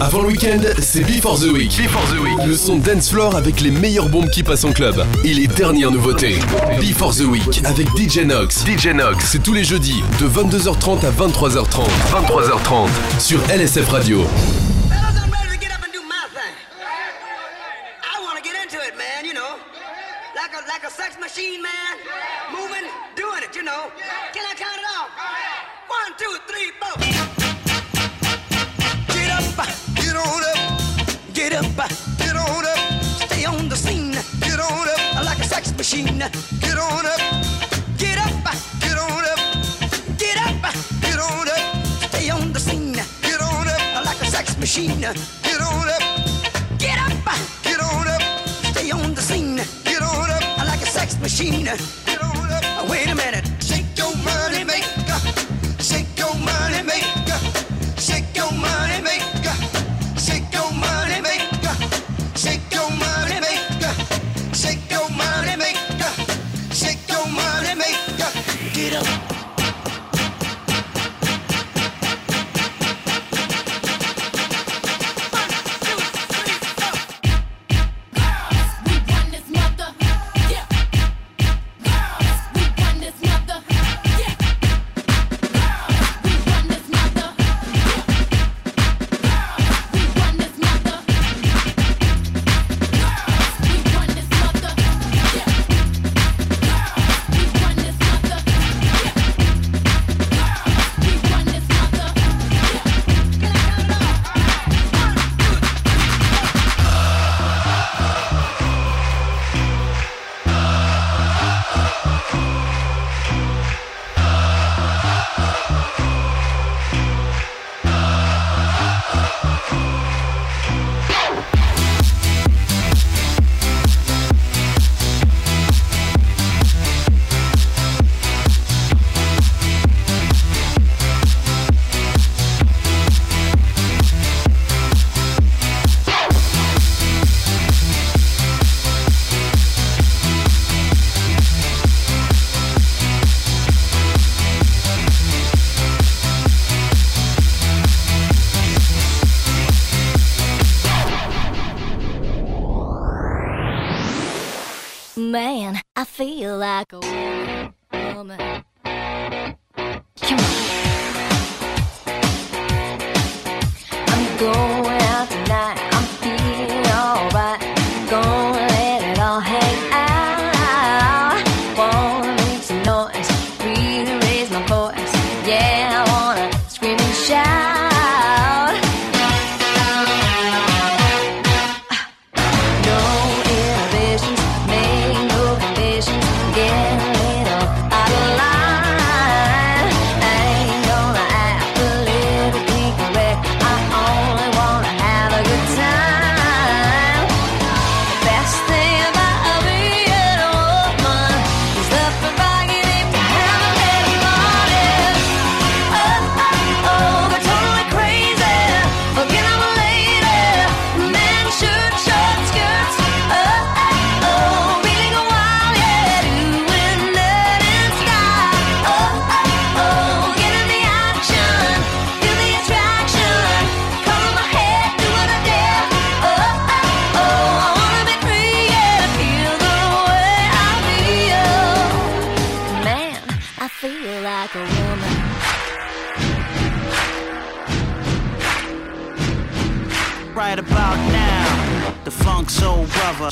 Avant le week-end, c'est Before the Week. Before the Week. Le son dance floor avec les meilleures bombes qui passent en club et les dernières nouveautés. Before the Week avec DJ Nox. DJ Nox, c'est tous les jeudis de 22h30 à 23h30. 23h30 sur LSF Radio. get on up, get up, get on up, get up, get on up, stay on the scene, get on up like a sex machine, get on up, get up, get on up, stay on the scene, get on up like a sex machine.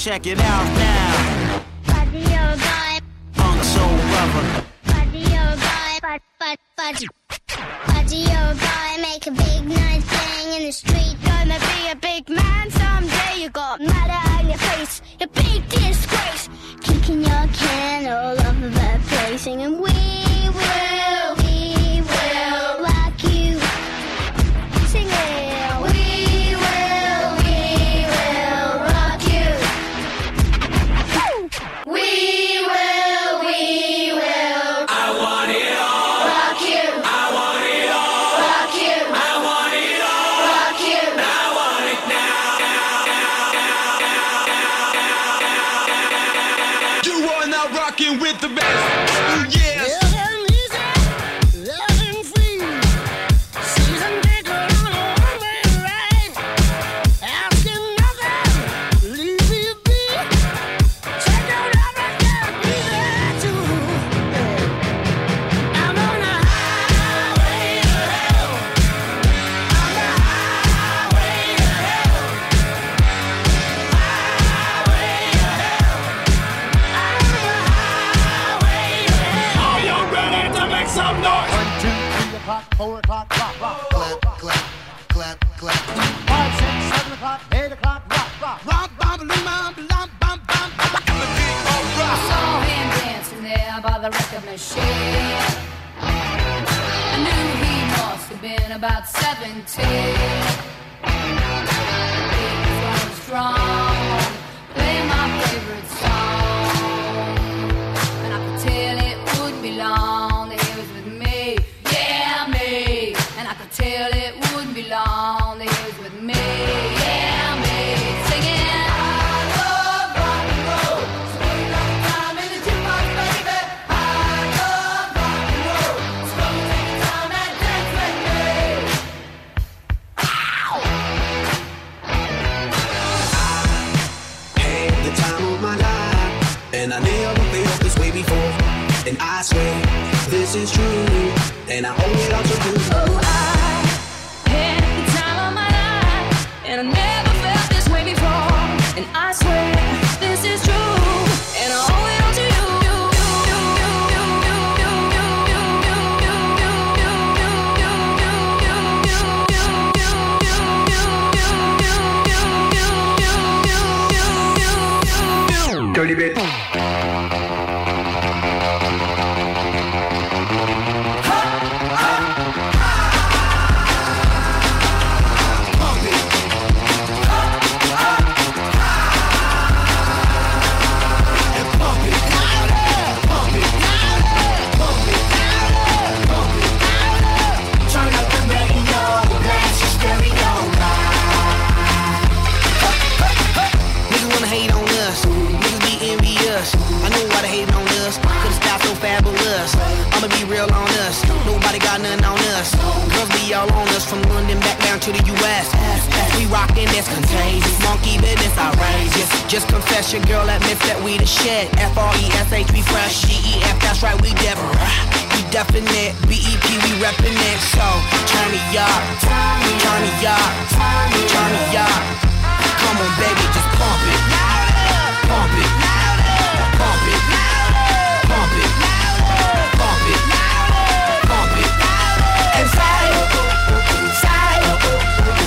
check it out now. I knew he must have been about 17. He was strong, swear this is true, and I owe it all to you. I'ma be real on us. Nobody got nothing on us. Girls be all on us from London back down to the US. We rockin' this contagious. Monkey business outrageous. Just confess your girl admits that we the shit. F R E S H we fresh. G E F that's right we. We definite. B E P we reppin' it. So turn me up. Turn me up. Turn me up. Come on, baby, just pump it.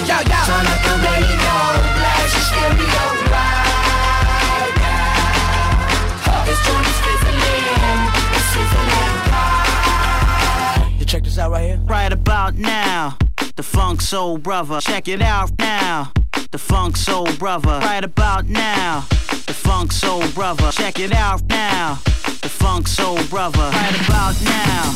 Yo, yo. Turn up the radio, blast your stereo right now. This is fizzling, it's sizzling. You check this out right here. Right about now, the Funk Soul Brother. Check it out now, the Funk Soul Brother. Right about now, the Funk Soul Brother. Check it out now, the Funk Soul Brother. Right about now,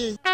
Maggie.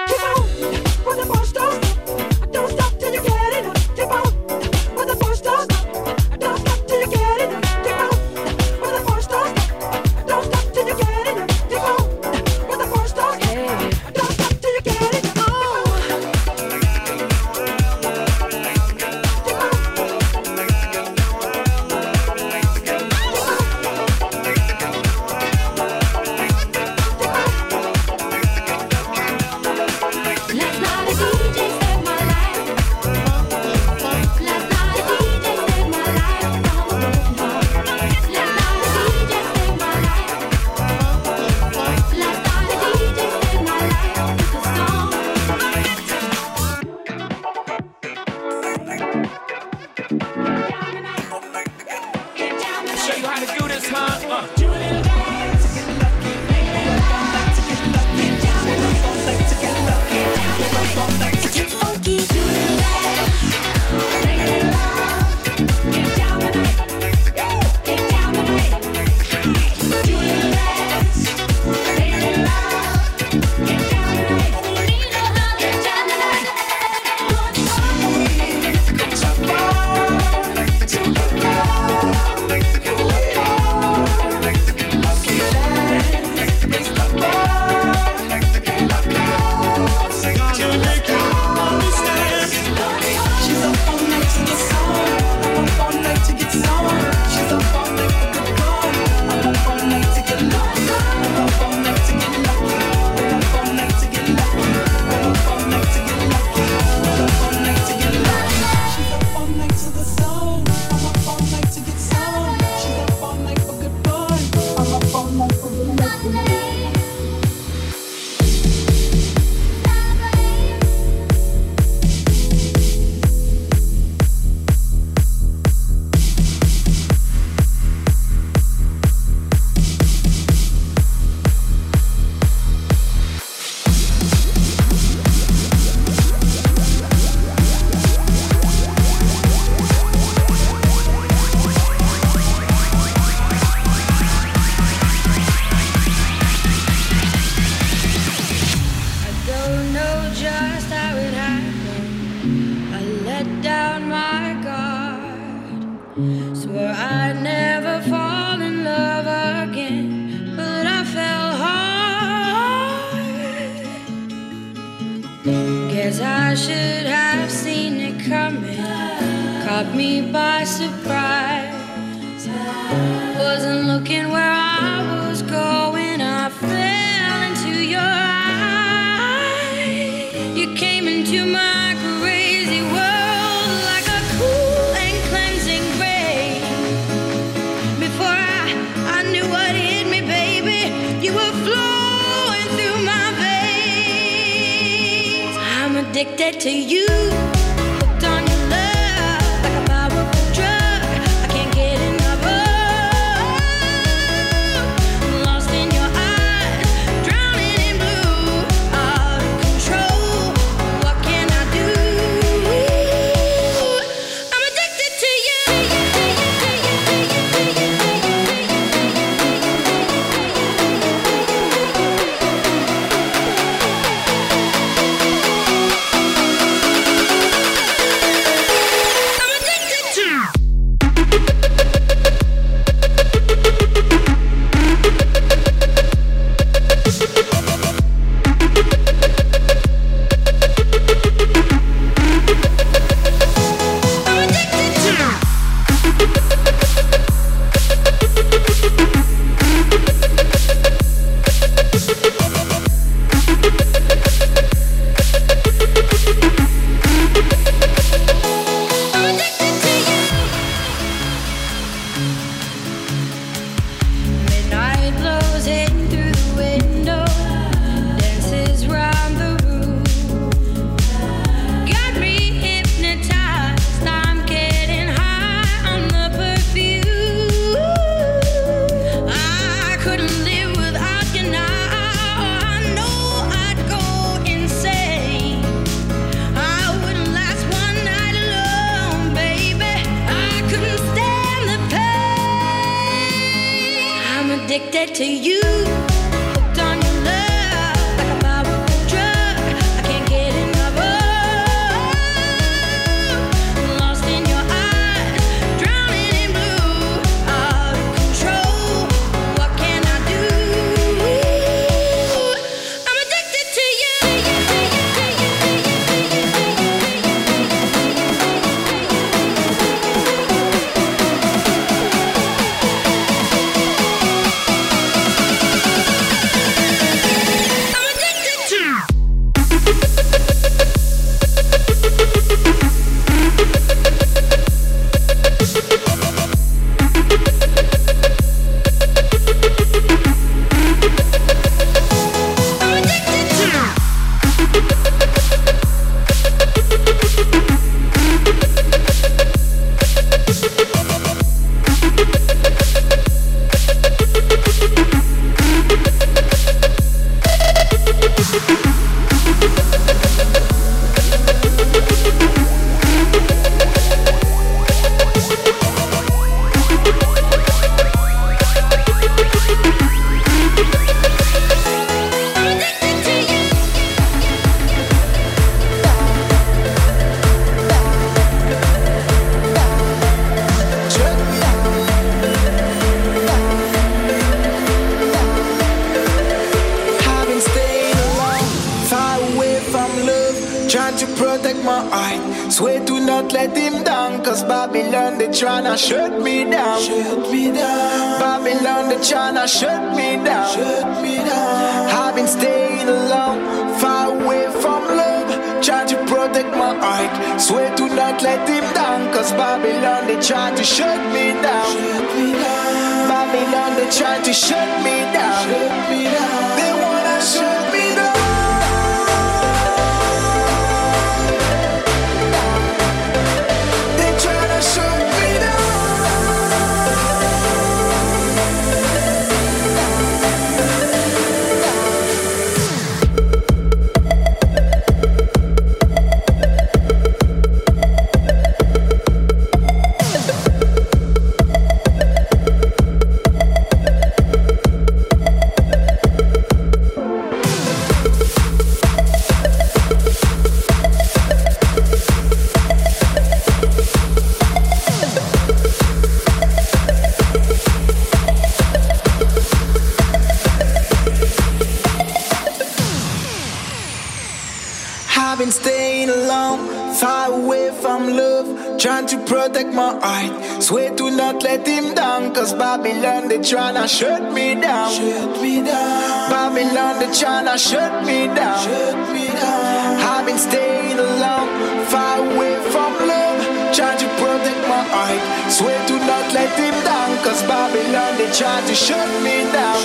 Trying to protect my heart. Swear to not let him down, cause Babylon they tryna shut me down. Shut me down. Babylon they tryna shut me down. Shut me down. I've been staying alone, far away from love, trying to protect my heart. Swear to not let him down, cause Babylon they try to shut me down.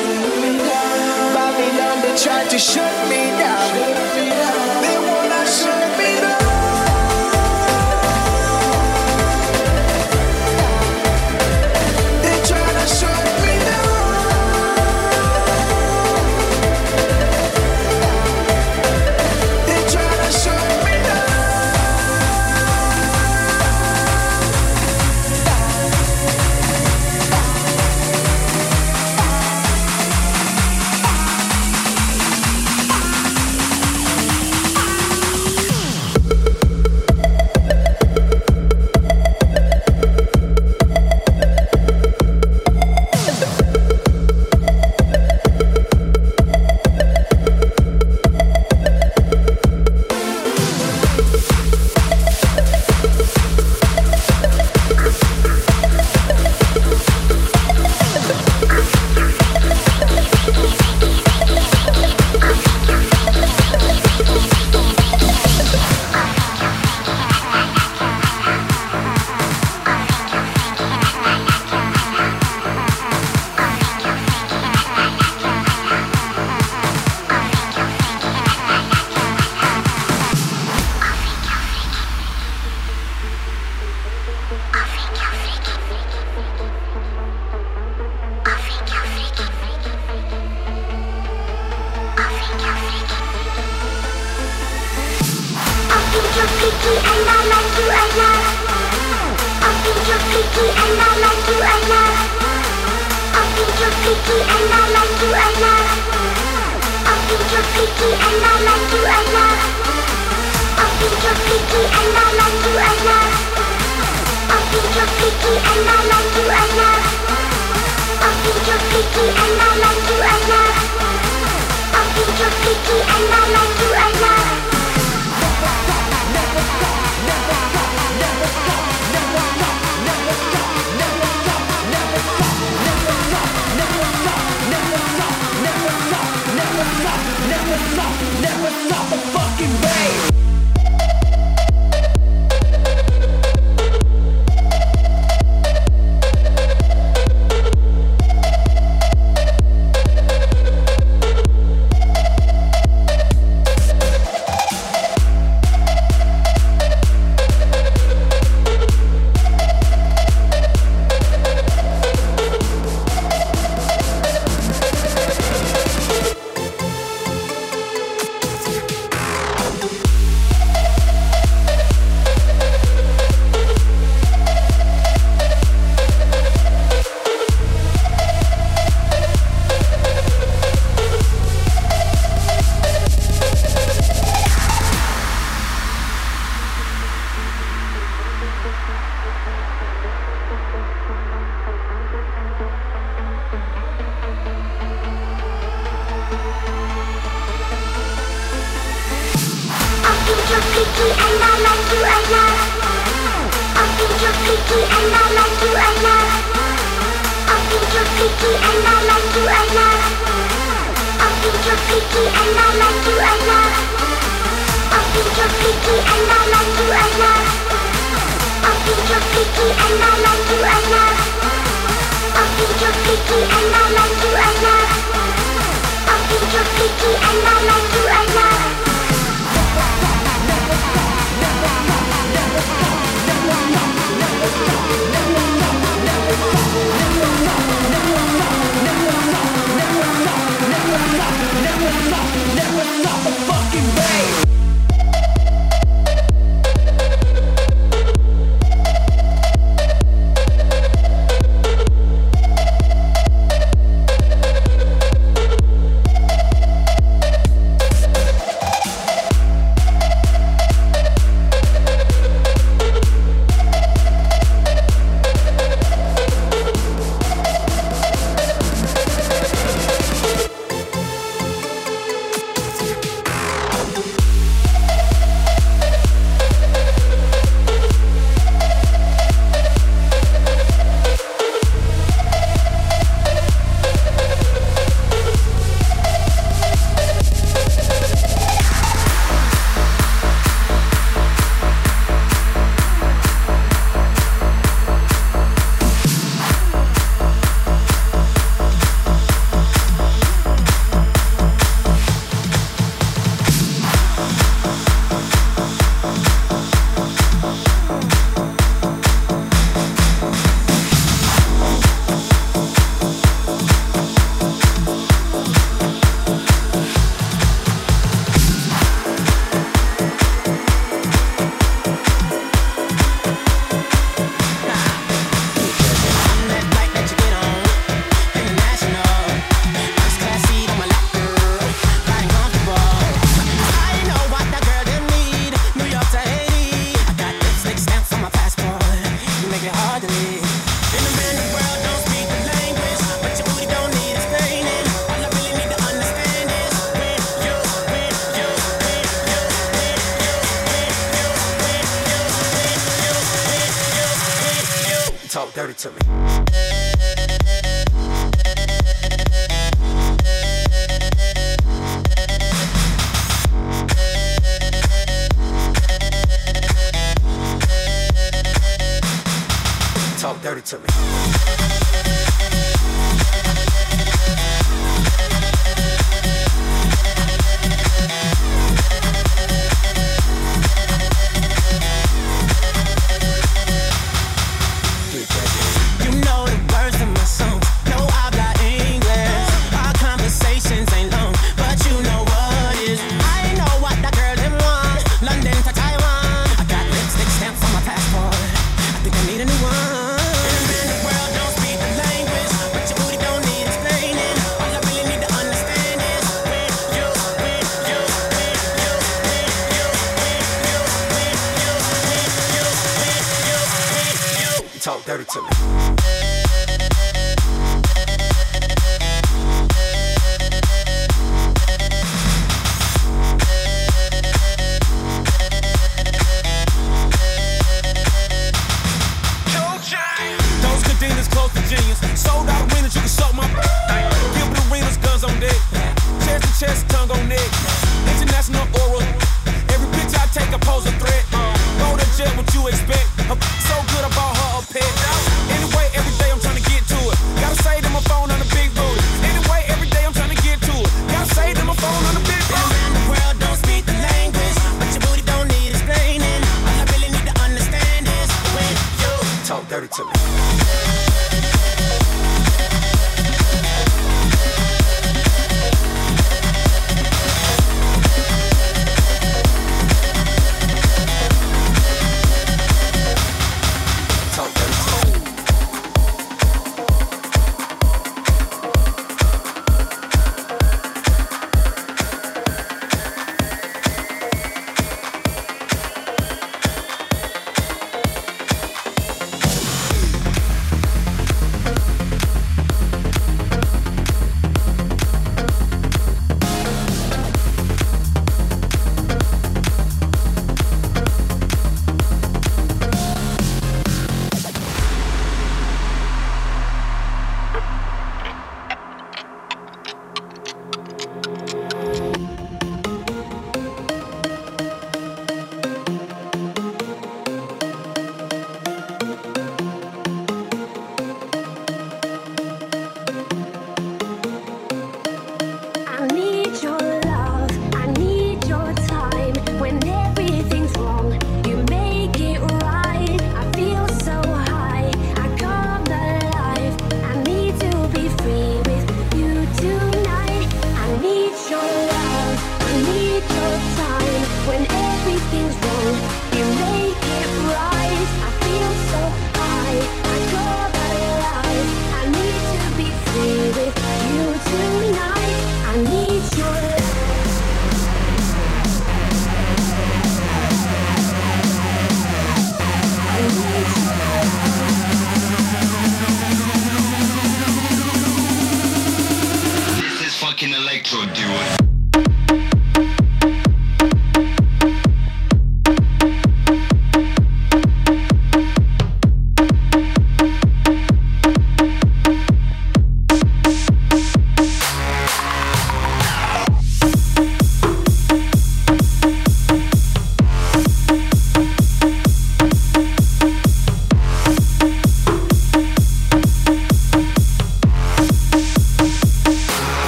Babylon they try to shut me down. They wanna shut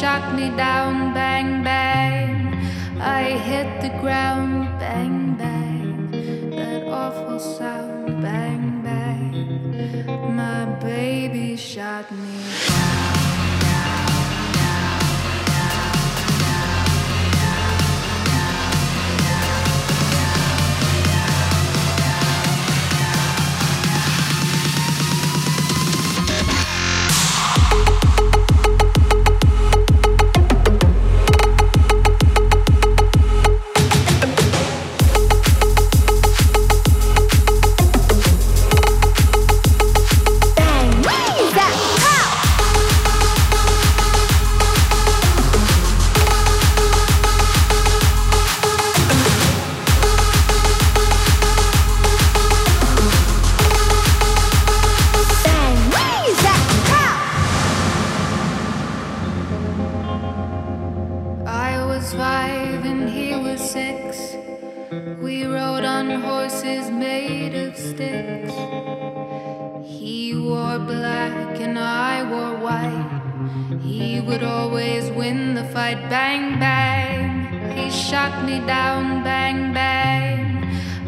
shot me down, bang, bang. I hit the ground.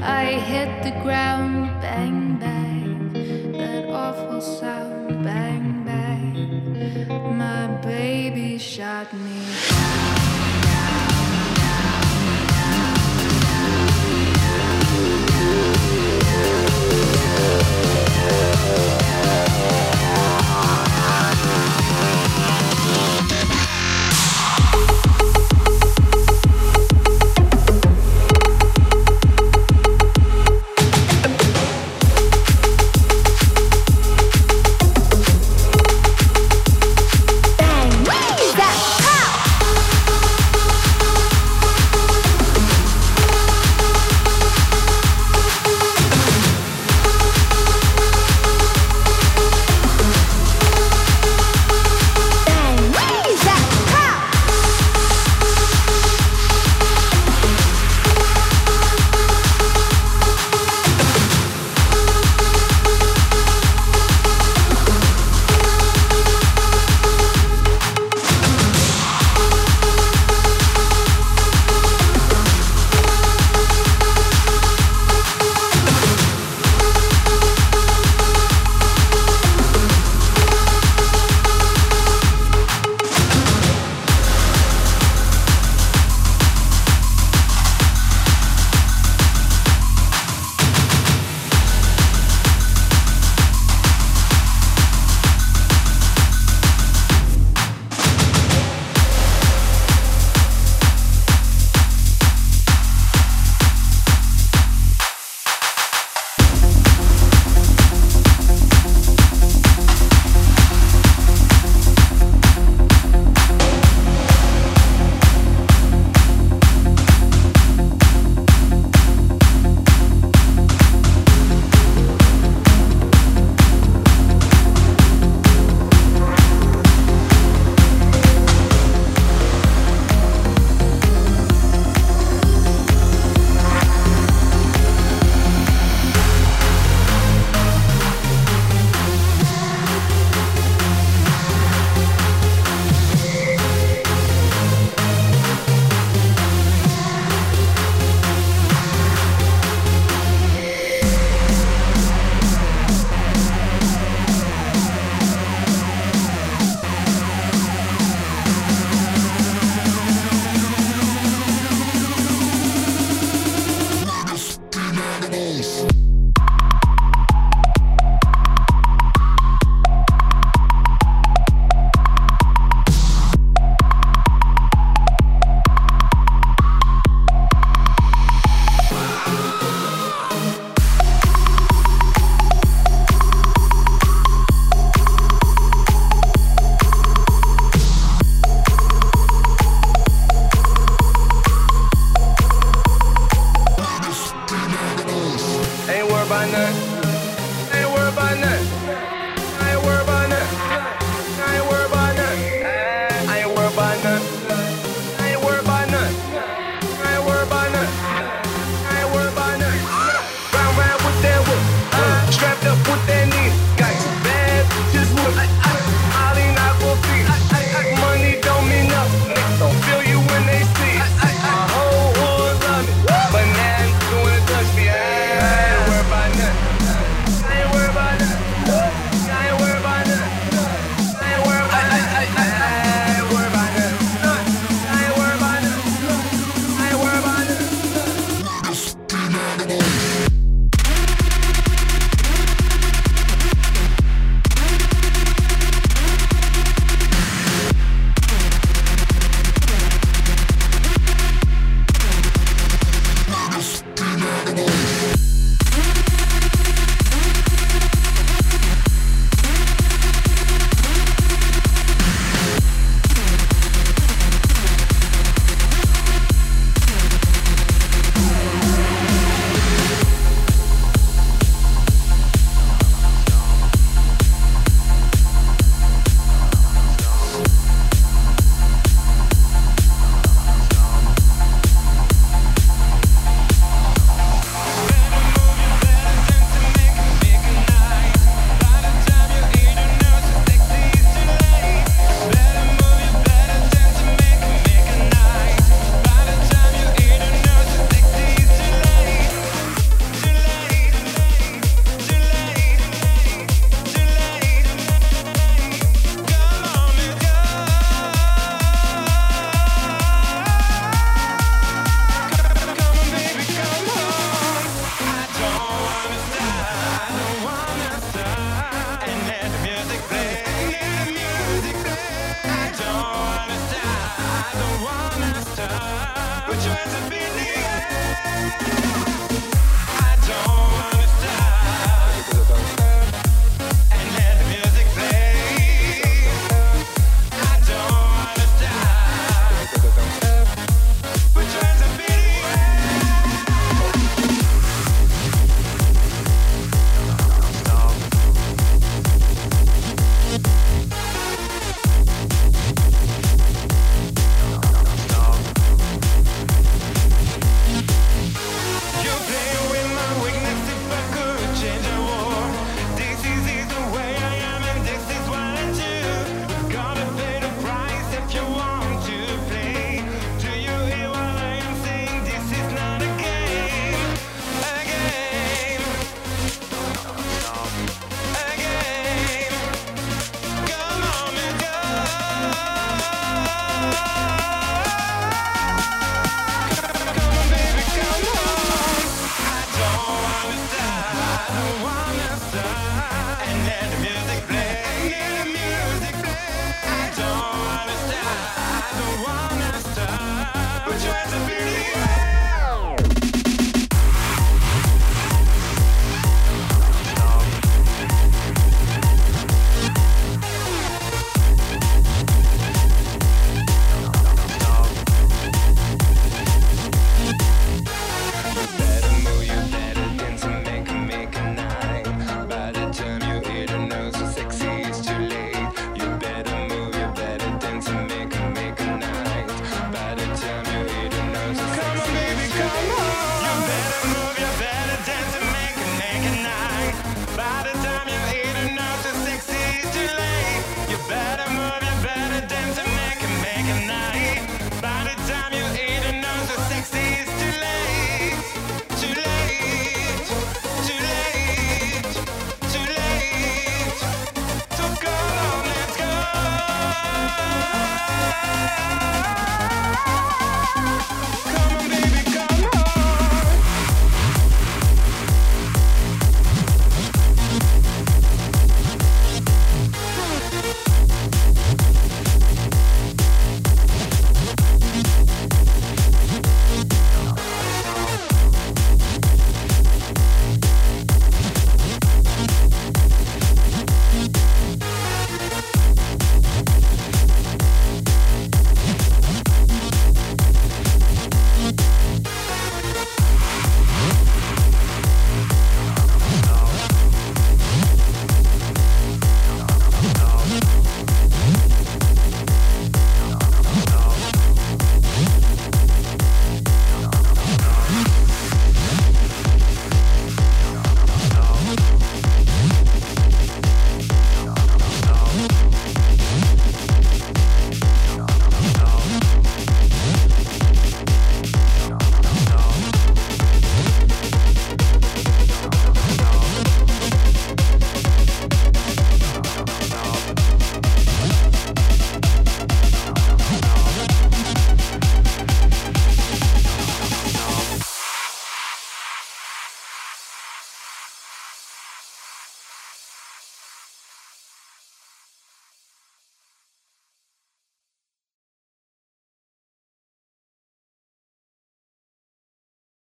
I hit the ground, bang, bang. That awful sound, bang, bang. My baby shot me.